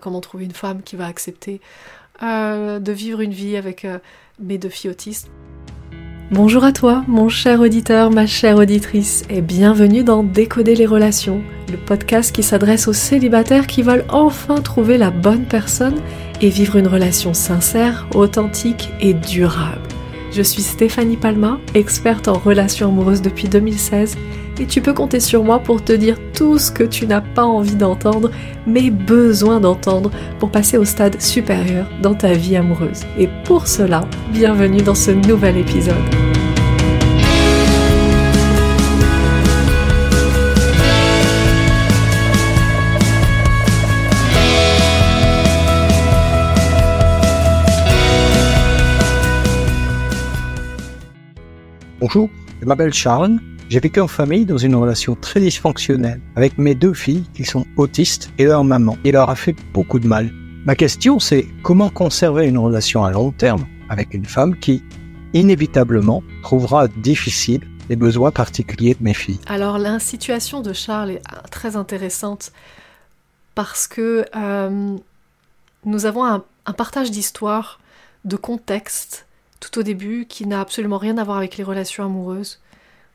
Comment trouver une femme qui va accepter euh, de vivre une vie avec euh, mes deux filles autistes. Bonjour à toi, mon cher auditeur, ma chère auditrice, et bienvenue dans Décoder les relations, le podcast qui s'adresse aux célibataires qui veulent enfin trouver la bonne personne et vivre une relation sincère, authentique et durable. Je suis Stéphanie Palma, experte en relations amoureuses depuis 2016 et tu peux compter sur moi pour te dire tout ce que tu n'as pas envie d'entendre, mais besoin d'entendre pour passer au stade supérieur dans ta vie amoureuse. Et pour cela, bienvenue dans ce nouvel épisode. Bonjour, je m'appelle Sharon j'ai vécu en famille dans une relation très dysfonctionnelle avec mes deux filles qui sont autistes et leur maman. Il leur a fait beaucoup de mal. Ma question c'est comment conserver une relation à long terme avec une femme qui, inévitablement, trouvera difficile les besoins particuliers de mes filles? Alors la situation de Charles est très intéressante parce que euh, nous avons un, un partage d'histoire, de contexte tout au début qui n'a absolument rien à voir avec les relations amoureuses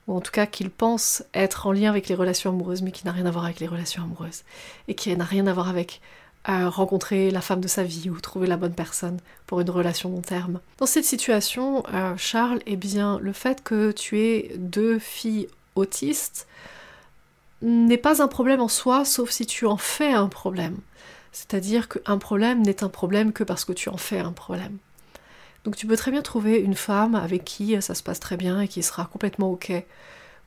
ou en tout cas qu'il pense être en lien avec les relations amoureuses, mais qui n'a rien à voir avec les relations amoureuses, et qui n'a rien à voir avec euh, rencontrer la femme de sa vie ou trouver la bonne personne pour une relation long terme. Dans cette situation, euh, Charles, eh bien, le fait que tu aies deux filles autistes n'est pas un problème en soi, sauf si tu en fais un problème. C'est-à-dire qu'un problème n'est un problème que parce que tu en fais un problème. Donc tu peux très bien trouver une femme avec qui ça se passe très bien et qui sera complètement ok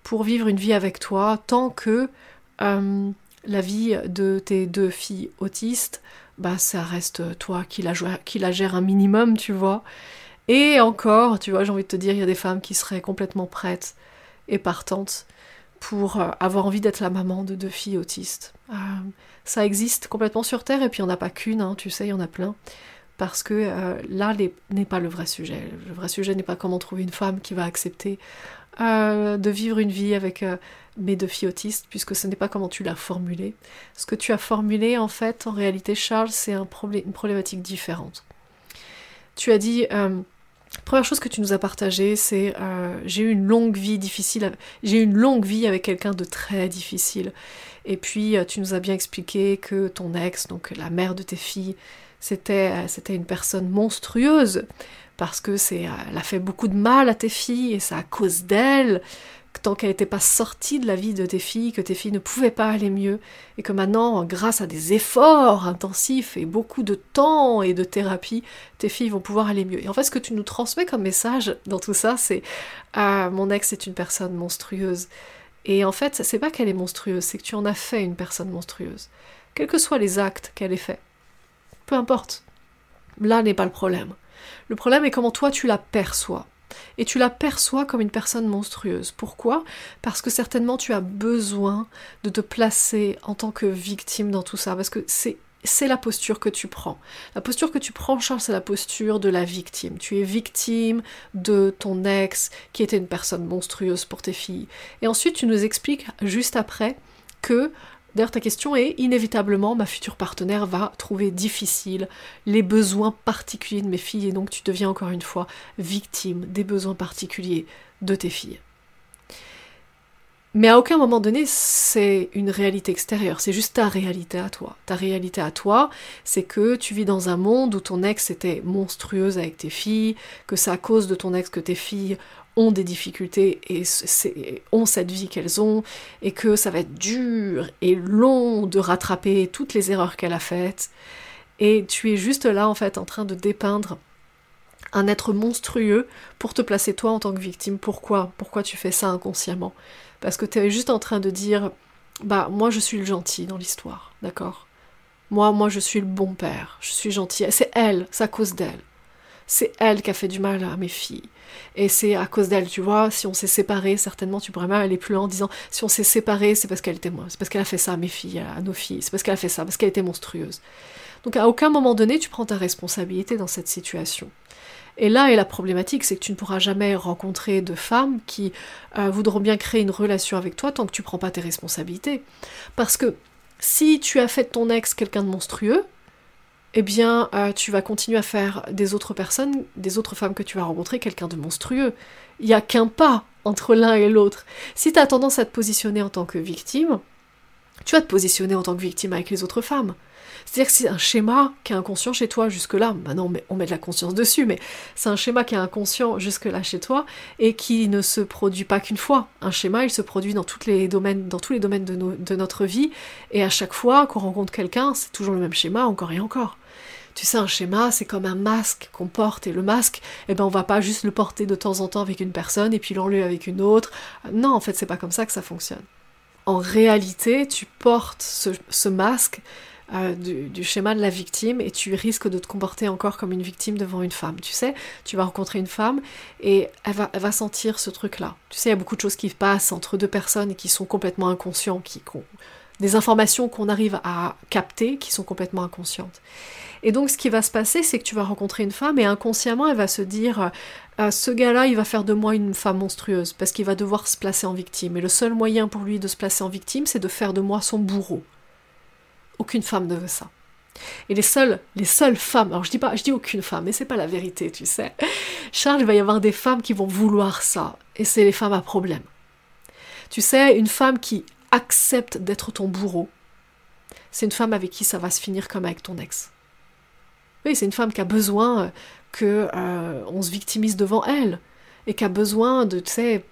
pour vivre une vie avec toi tant que euh, la vie de tes deux filles autistes, bah ça reste toi qui la, gère un minimum, tu vois. Et encore, tu vois, j'ai envie de te dire, il y a des femmes qui seraient complètement prêtes et partantes pour euh, avoir envie d'être la maman de deux filles autistes. Euh, ça existe complètement sur Terre et puis il n'y en a pas qu'une, hein, tu sais, il y en a plein parce que euh, là n'est pas le vrai sujet. Le vrai sujet n'est pas comment trouver une femme qui va accepter euh, de vivre une vie avec euh, mes deux filles autistes, puisque ce n'est pas comment tu l'as formulé. Ce que tu as formulé, en fait, en réalité, Charles, c'est un une problématique différente. Tu as dit, première chose que tu nous as partagé, c'est j'ai eu une longue vie difficile, j'ai eu une longue vie avec quelqu'un de très difficile. Et puis, tu nous as bien expliqué que ton ex, donc la mère de tes filles, c'était, euh, c'était une personne monstrueuse, parce que c'est, euh, elle a fait beaucoup de mal à tes filles, et c'est à cause d'elle, tant qu'elle n'était pas sortie de la vie de tes filles, que tes filles ne pouvaient pas aller mieux, et que maintenant, grâce à des efforts intensifs et beaucoup de temps et de thérapie, tes filles vont pouvoir aller mieux. Et en fait, ce que tu nous transmets comme message dans tout ça, c'est ah, mon ex est une personne monstrueuse. Et en fait, c'est pas qu'elle est monstrueuse, c'est que tu en as fait une personne monstrueuse. Quels que soient les actes qu'elle ait faits. Peu importe. Là n'est pas le problème. Le problème est comment toi tu la perçois. Et tu la perçois comme une personne monstrueuse. Pourquoi? Parce que certainement tu as besoin de te placer en tant que victime dans tout ça. Parce que c'est la posture que tu prends. La posture que tu prends, Charles, c'est la posture de la victime. Tu es victime de ton ex qui était une personne monstrueuse pour tes filles. Et ensuite, tu nous expliques juste après que D'ailleurs, ta question est inévitablement, ma future partenaire va trouver difficile les besoins particuliers de mes filles et donc tu deviens encore une fois victime des besoins particuliers de tes filles. Mais à aucun moment donné, c'est une réalité extérieure, c'est juste ta réalité à toi. Ta réalité à toi, c'est que tu vis dans un monde où ton ex était monstrueuse avec tes filles, que c'est à cause de ton ex que tes filles ont des difficultés et ont cette vie qu'elles ont, et que ça va être dur et long de rattraper toutes les erreurs qu'elle a faites. Et tu es juste là, en fait, en train de dépeindre un être monstrueux pour te placer toi en tant que victime. Pourquoi? Pourquoi tu fais ça inconsciemment? Parce que tu es juste en train de dire, bah, moi je suis le gentil dans l'histoire, d'accord? Moi, moi je suis le bon père, je suis gentil. C'est elle, c'est à cause d'elle. C'est elle qui a fait du mal à mes filles. Et c'est à cause d'elle, tu vois, si on s'est séparés, certainement tu pourrais même aller plus loin en disant si on s'est séparés, c'est parce qu'elle était moi, c'est parce qu'elle a fait ça à mes filles, à nos filles, c'est parce qu'elle a fait ça, parce qu'elle était monstrueuse. Donc à aucun moment donné, tu prends ta responsabilité dans cette situation. Et là est la problématique, c'est que tu ne pourras jamais rencontrer de femmes qui euh, voudront bien créer une relation avec toi tant que tu prends pas tes responsabilités. Parce que si tu as fait de ton ex quelqu'un de monstrueux, eh bien, euh, tu vas continuer à faire des autres personnes, des autres femmes que tu vas rencontrer, quelqu'un de monstrueux. Il n'y a qu'un pas entre l'un et l'autre. Si tu as tendance à te positionner en tant que victime, tu vas te positionner en tant que victime avec les autres femmes. C'est-à-dire que c'est un schéma qui est inconscient chez toi jusque-là. Maintenant, on met de la conscience dessus, mais c'est un schéma qui est inconscient jusque-là chez toi et qui ne se produit pas qu'une fois. Un schéma, il se produit dans, tous les domaines, dans tous les domaines de notre vie et à chaque fois qu'on rencontre quelqu'un, c'est toujours le même schéma, encore et encore. Tu sais, un schéma, c'est comme un masque qu'on porte, et le masque, eh ben, on va pas juste le porter de temps en temps avec une personne et puis l'enlever avec une autre. Non, en fait, c'est pas comme ça que ça fonctionne. En réalité, tu portes ce masque euh, du, schéma de la victime et tu risques de te comporter encore comme une victime devant une femme. Tu sais, tu vas rencontrer une femme et elle va, sentir ce truc-là. Tu sais, il y a beaucoup de choses qui passent entre deux personnes qui sont complètement inconscientes, qui, des informations qu'on arrive à capter qui sont complètement inconscientes. Et donc ce qui va se passer, c'est que tu vas rencontrer une femme et inconsciemment elle va se dire euh, ce gars-là, il va faire de moi une femme monstrueuse parce qu'il va devoir se placer en victime. Et le seul moyen pour lui de se placer en victime, c'est de faire de moi son bourreau. Aucune femme ne veut ça. Et les seules, les seules femmes, alors je dis pas, je dis aucune femme, mais c'est pas la vérité, tu sais. Charles, il va y avoir des femmes qui vont vouloir ça, et c'est les femmes à problème. Tu sais, une femme qui accepte d'être ton bourreau, c'est une femme avec qui ça va se finir comme avec ton ex. C'est une femme qui a besoin que euh, on se victimise devant elle et qui a besoin de, tu sais,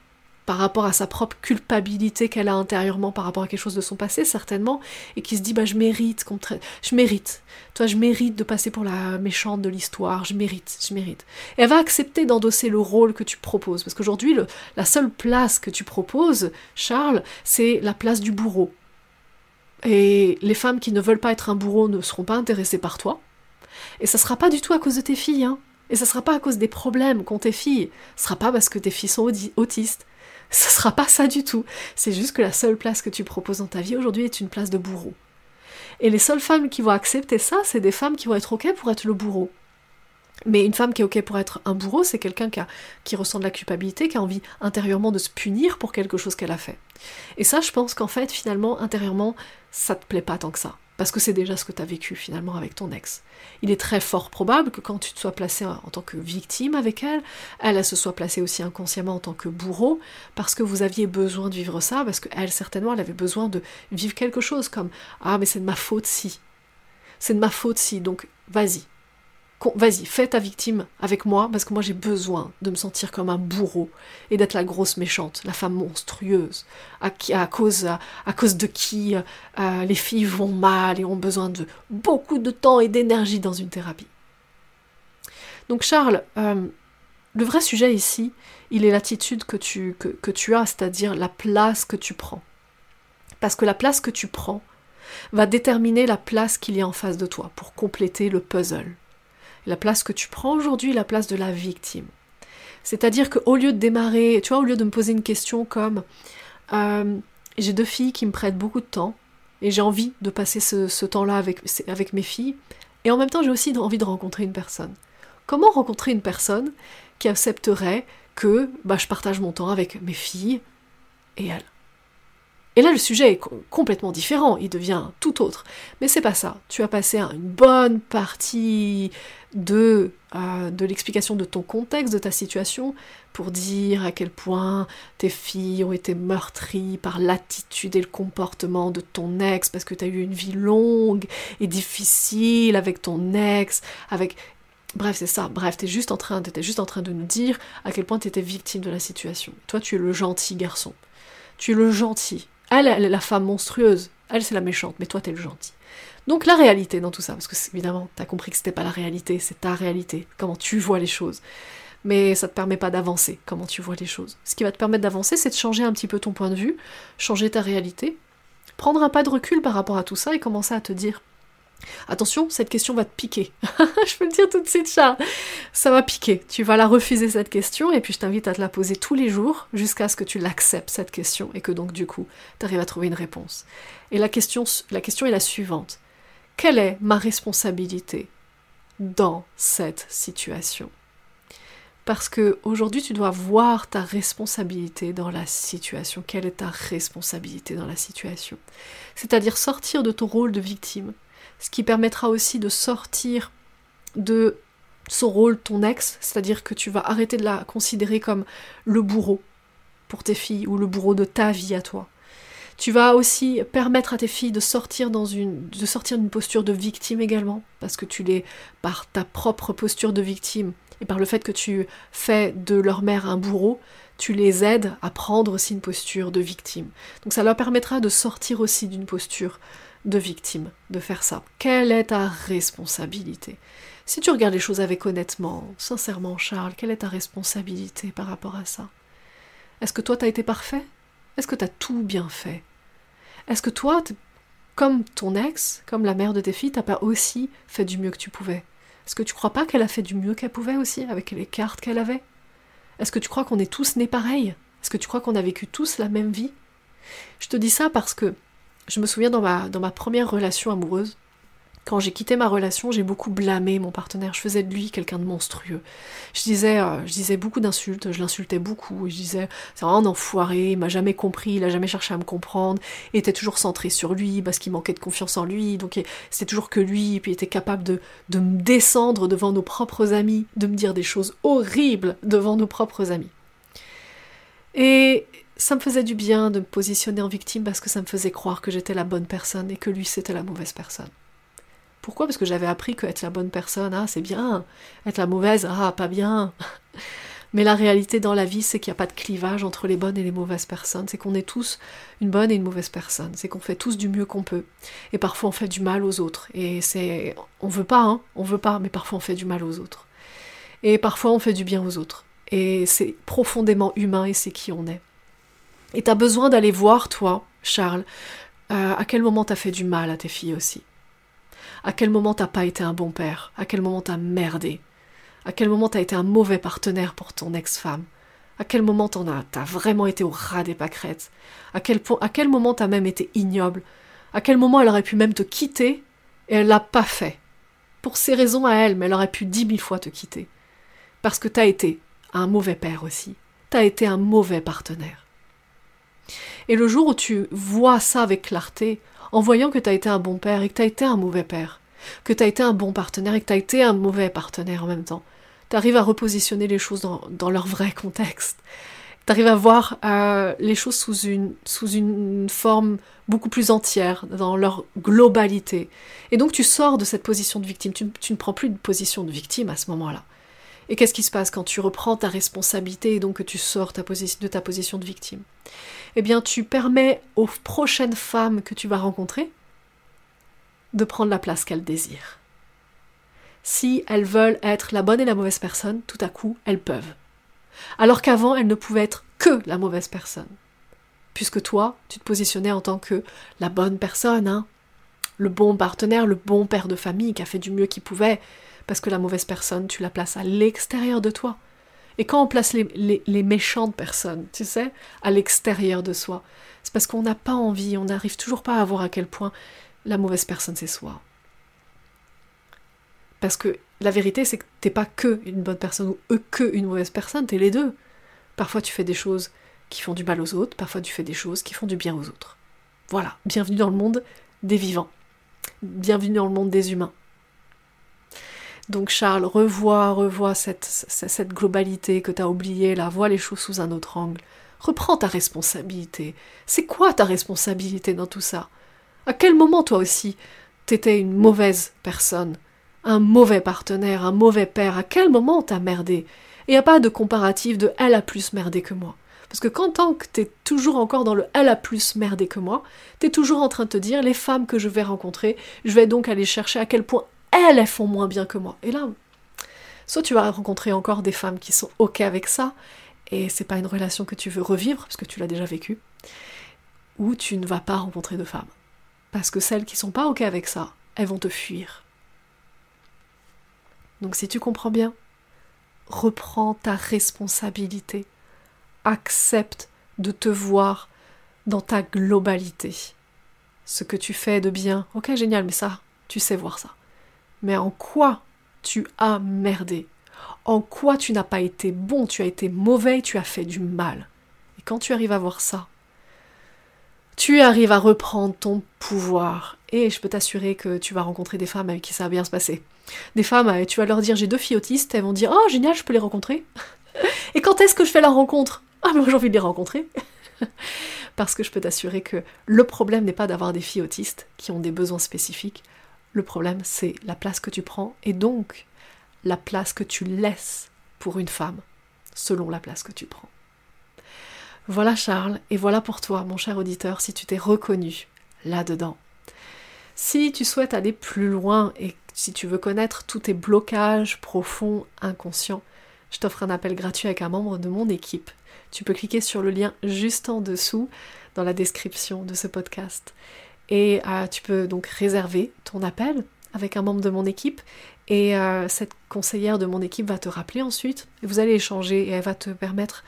par rapport à sa propre culpabilité qu'elle a intérieurement par rapport à quelque chose de son passé certainement et qui se dit bah je mérite qu'on je mérite. Toi je mérite de passer pour la méchante de l'histoire. Je mérite je mérite. Et elle va accepter d'endosser le rôle que tu proposes. Parce qu'aujourd'hui la seule place que tu proposes Charles c'est la place du bourreau. Et les femmes qui ne veulent pas être un bourreau ne seront pas intéressées par toi et ça sera pas du tout à cause de tes filles hein et ça sera pas à cause des problèmes qu'ont tes filles, ce sera pas parce que tes filles sont autistes, ce sera pas ça du tout. C'est juste que la seule place que tu proposes dans ta vie aujourd'hui est une place de bourreau. Et les seules femmes qui vont accepter ça, c'est des femmes qui vont être ok pour être le bourreau. Mais une femme qui est ok pour être un bourreau, c'est quelqu'un qui, ressent de la culpabilité, qui a envie intérieurement de se punir pour quelque chose qu'elle a fait. Et ça, je pense qu'en fait, finalement, intérieurement, ça te plaît pas tant que ça parce que c'est déjà ce que tu as vécu finalement avec ton ex. Il est très fort probable que quand tu te sois placé en tant que victime avec elle, elle, elle se soit placée aussi inconsciemment en tant que bourreau, parce que vous aviez besoin de vivre ça, parce qu'elle, certainement, elle avait besoin de vivre quelque chose comme Ah, mais c'est de ma faute si. C'est de ma faute si, donc vas-y, vas-y, fais ta victime avec moi, parce que moi j'ai besoin de me sentir comme un bourreau et d'être la grosse méchante, la femme monstrueuse, à, cause, de qui euh, les filles vont mal et ont besoin de beaucoup de temps et d'énergie dans une thérapie. Donc Charles, euh, le vrai sujet ici, il est l'attitude que tu, que, que tu as, c'est-à-dire la place que tu prends. Parce que la place que tu prends va déterminer la place qu'il y a en face de toi pour compléter le puzzle la place que tu prends aujourd'hui, la place de la victime. C'est-à-dire qu'au lieu de démarrer, tu vois, au lieu de me poser une question comme euh, j'ai deux filles qui me prêtent beaucoup de temps et j'ai envie de passer ce, temps-là avec, avec mes filles, et en même temps j'ai aussi envie de rencontrer une personne. Comment rencontrer une personne qui accepterait que bah, je partage mon temps avec mes filles et elle et là, le sujet est complètement différent, il devient tout autre. Mais c'est pas ça. Tu as passé une bonne partie de, euh, de l'explication de ton contexte, de ta situation, pour dire à quel point tes filles ont été meurtries par l'attitude et le comportement de ton ex, parce que tu as eu une vie longue et difficile avec ton ex, avec... Bref, c'est ça. Bref, t'es juste juste en train de nous dire à quel point tu étais victime de la situation. Toi, tu es le gentil garçon. Tu es le gentil. Elle, elle est la femme monstrueuse. Elle, c'est la méchante, mais toi, t'es le gentil. Donc la réalité dans tout ça, parce que évidemment, t'as compris que c'était pas la réalité, c'est ta réalité, comment tu vois les choses. Mais ça te permet pas d'avancer, comment tu vois les choses. Ce qui va te permettre d'avancer, c'est de changer un petit peu ton point de vue, changer ta réalité, prendre un pas de recul par rapport à tout ça et commencer à te dire Attention, cette question va te piquer. je peux le dire tout de suite, Charles. Ça va piquer. Tu vas la refuser, cette question, et puis je t'invite à te la poser tous les jours jusqu'à ce que tu l'acceptes, cette question, et que donc, du coup, tu arrives à trouver une réponse. Et la question, la question est la suivante. Quelle est ma responsabilité dans cette situation? Parce que aujourd'hui tu dois voir ta responsabilité dans la situation. Quelle est ta responsabilité dans la situation? C'est-à-dire sortir de ton rôle de victime ce qui permettra aussi de sortir de son rôle, ton ex, c'est-à-dire que tu vas arrêter de la considérer comme le bourreau pour tes filles ou le bourreau de ta vie à toi. Tu vas aussi permettre à tes filles de sortir dans une, de sortir d'une posture de victime également, parce que tu les, par ta propre posture de victime et par le fait que tu fais de leur mère un bourreau, tu les aides à prendre aussi une posture de victime. Donc ça leur permettra de sortir aussi d'une posture de victime, de faire ça. Quelle est ta responsabilité? Si tu regardes les choses avec honnêtement, sincèrement, Charles, quelle est ta responsabilité par rapport à ça? Est-ce que toi, tu as été parfait? Est-ce que tu as tout bien fait? Est-ce que toi, comme ton ex, comme la mère de tes filles, t'as pas aussi fait du mieux que tu pouvais? Est-ce que tu crois pas qu'elle a fait du mieux qu'elle pouvait aussi, avec les cartes qu'elle avait? Est-ce que tu crois qu'on est tous nés pareils? Est-ce que tu crois qu'on a vécu tous la même vie? Je te dis ça parce que je me souviens dans ma, dans ma première relation amoureuse, quand j'ai quitté ma relation, j'ai beaucoup blâmé mon partenaire. Je faisais de lui quelqu'un de monstrueux. Je disais, euh, je disais beaucoup d'insultes, je l'insultais beaucoup. Je disais, c'est un enfoiré, il m'a jamais compris, il a jamais cherché à me comprendre. Il était toujours centré sur lui parce qu'il manquait de confiance en lui. Donc c'était toujours que lui, puis il était capable de, de me descendre devant nos propres amis, de me dire des choses horribles devant nos propres amis. Et ça me faisait du bien de me positionner en victime parce que ça me faisait croire que j'étais la bonne personne et que lui c'était la mauvaise personne. Pourquoi? Parce que j'avais appris que être la bonne personne, ah c'est bien, être la mauvaise, ah pas bien. Mais la réalité dans la vie, c'est qu'il n'y a pas de clivage entre les bonnes et les mauvaises personnes. C'est qu'on est tous une bonne et une mauvaise personne. C'est qu'on fait tous du mieux qu'on peut. Et parfois on fait du mal aux autres. Et c'est, on veut pas, hein, on veut pas, mais parfois on fait du mal aux autres. Et parfois on fait du bien aux autres. Et c'est profondément humain et c'est qui on est. Et t'as besoin d'aller voir, toi, Charles, euh, à quel moment t'as fait du mal à tes filles aussi. À quel moment t'as pas été un bon père. À quel moment t'as merdé. À quel moment t'as été un mauvais partenaire pour ton ex-femme. À quel moment t'en as, t'as vraiment été au ras des pâquerettes. À quel, à quel moment t'as même été ignoble. À quel moment elle aurait pu même te quitter et elle l'a pas fait. Pour ses raisons à elle, mais elle aurait pu dix mille fois te quitter. Parce que t'as été un mauvais père aussi. T'as été un mauvais partenaire. Et le jour où tu vois ça avec clarté, en voyant que tu as été un bon père et que tu as été un mauvais père, que tu as été un bon partenaire et que tu as été un mauvais partenaire en même temps, tu arrives à repositionner les choses dans, leur vrai contexte. Tu arrives à voir euh, les choses sous une, sous une forme beaucoup plus entière, dans leur globalité. Et donc tu sors de cette position de victime. Tu, tu ne prends plus de position de victime à ce moment-là. Et qu'est-ce qui se passe quand tu reprends ta responsabilité et donc que tu sors de ta position de victime? Eh bien, tu permets aux prochaines femmes que tu vas rencontrer de prendre la place qu'elles désirent. Si elles veulent être la bonne et la mauvaise personne, tout à coup, elles peuvent. Alors qu'avant, elles ne pouvaient être que la mauvaise personne. Puisque toi, tu te positionnais en tant que la bonne personne, hein, le bon partenaire, le bon père de famille qui a fait du mieux qu'il pouvait, parce que la mauvaise personne, tu la places à l'extérieur de toi. Et quand on place les, méchantes personnes, tu sais, à l'extérieur de soi, c'est parce qu'on n'a pas envie, on n'arrive toujours pas à voir à quel point la mauvaise personne c'est soi. Parce que la vérité, c'est que t'es pas que une bonne personne ou eux que une mauvaise personne, t'es les deux. Parfois tu fais des choses qui font du mal aux autres, parfois tu fais des choses qui font du bien aux autres. Voilà, bienvenue dans le monde des vivants. Bienvenue dans le monde des humains. Donc Charles, revois, revois cette, globalité que tu as oubliée là, vois les choses sous un autre angle. Reprends ta responsabilité. C'est quoi ta responsabilité dans tout ça? À quel moment toi aussi t'étais une mauvaise personne, un mauvais partenaire, un mauvais père? À quel moment t'as merdé? Et y a pas de comparatif de elle a plus merdé que moi. Parce que quand tant que t'es toujours encore dans le elle a plus merdé que moi, t'es toujours en train de te dire les femmes que je vais rencontrer, je vais donc aller chercher à quel point elles, font moins bien que moi. Et là, soit tu vas rencontrer encore des femmes qui sont ok avec ça, et c'est pas une relation que tu veux revivre, parce que tu l'as déjà vécue, ou tu ne vas pas rencontrer de femmes. Parce que celles qui sont pas ok avec ça, elles vont te fuir. Donc si tu comprends bien, reprends ta responsabilité. Accepte de te voir dans ta globalité. Ce que tu fais de bien, ok génial, mais ça, tu sais voir ça mais en quoi tu as merdé? En quoi tu n'as pas été bon, tu as été mauvais, tu as fait du mal. Et quand tu arrives à voir ça, tu arrives à reprendre ton pouvoir Et je peux t'assurer que tu vas rencontrer des femmes avec qui ça va bien se passer. Des femmes, tu vas leur dire j'ai deux filles autistes, elles vont dire oh génial, je peux les rencontrer. Et quand est-ce que je fais la rencontre? Ah mais j'ai envie de les rencontrer. Parce que je peux t'assurer que le problème n'est pas d'avoir des filles autistes qui ont des besoins spécifiques. Le problème, c'est la place que tu prends et donc la place que tu laisses pour une femme, selon la place que tu prends. Voilà Charles, et voilà pour toi, mon cher auditeur, si tu t'es reconnu là-dedans. Si tu souhaites aller plus loin et si tu veux connaître tous tes blocages profonds, inconscients, je t'offre un appel gratuit avec un membre de mon équipe. Tu peux cliquer sur le lien juste en dessous dans la description de ce podcast. Et euh, tu peux donc réserver ton appel avec un membre de mon équipe et euh, cette conseillère de mon équipe va te rappeler ensuite. Et vous allez échanger et elle va te permettre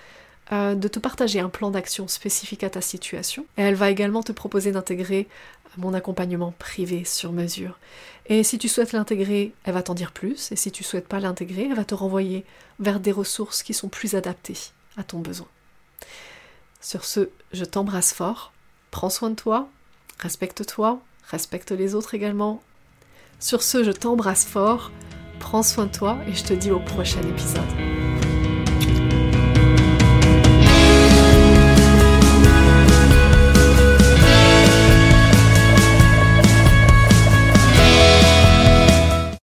euh, de te partager un plan d'action spécifique à ta situation. Et elle va également te proposer d'intégrer mon accompagnement privé sur mesure. Et si tu souhaites l'intégrer, elle va t'en dire plus. Et si tu souhaites pas l'intégrer, elle va te renvoyer vers des ressources qui sont plus adaptées à ton besoin. Sur ce, je t'embrasse fort. Prends soin de toi, respecte-toi, respecte les autres également. Sur ce, je t'embrasse fort. Prends soin de toi et je te dis au prochain épisode.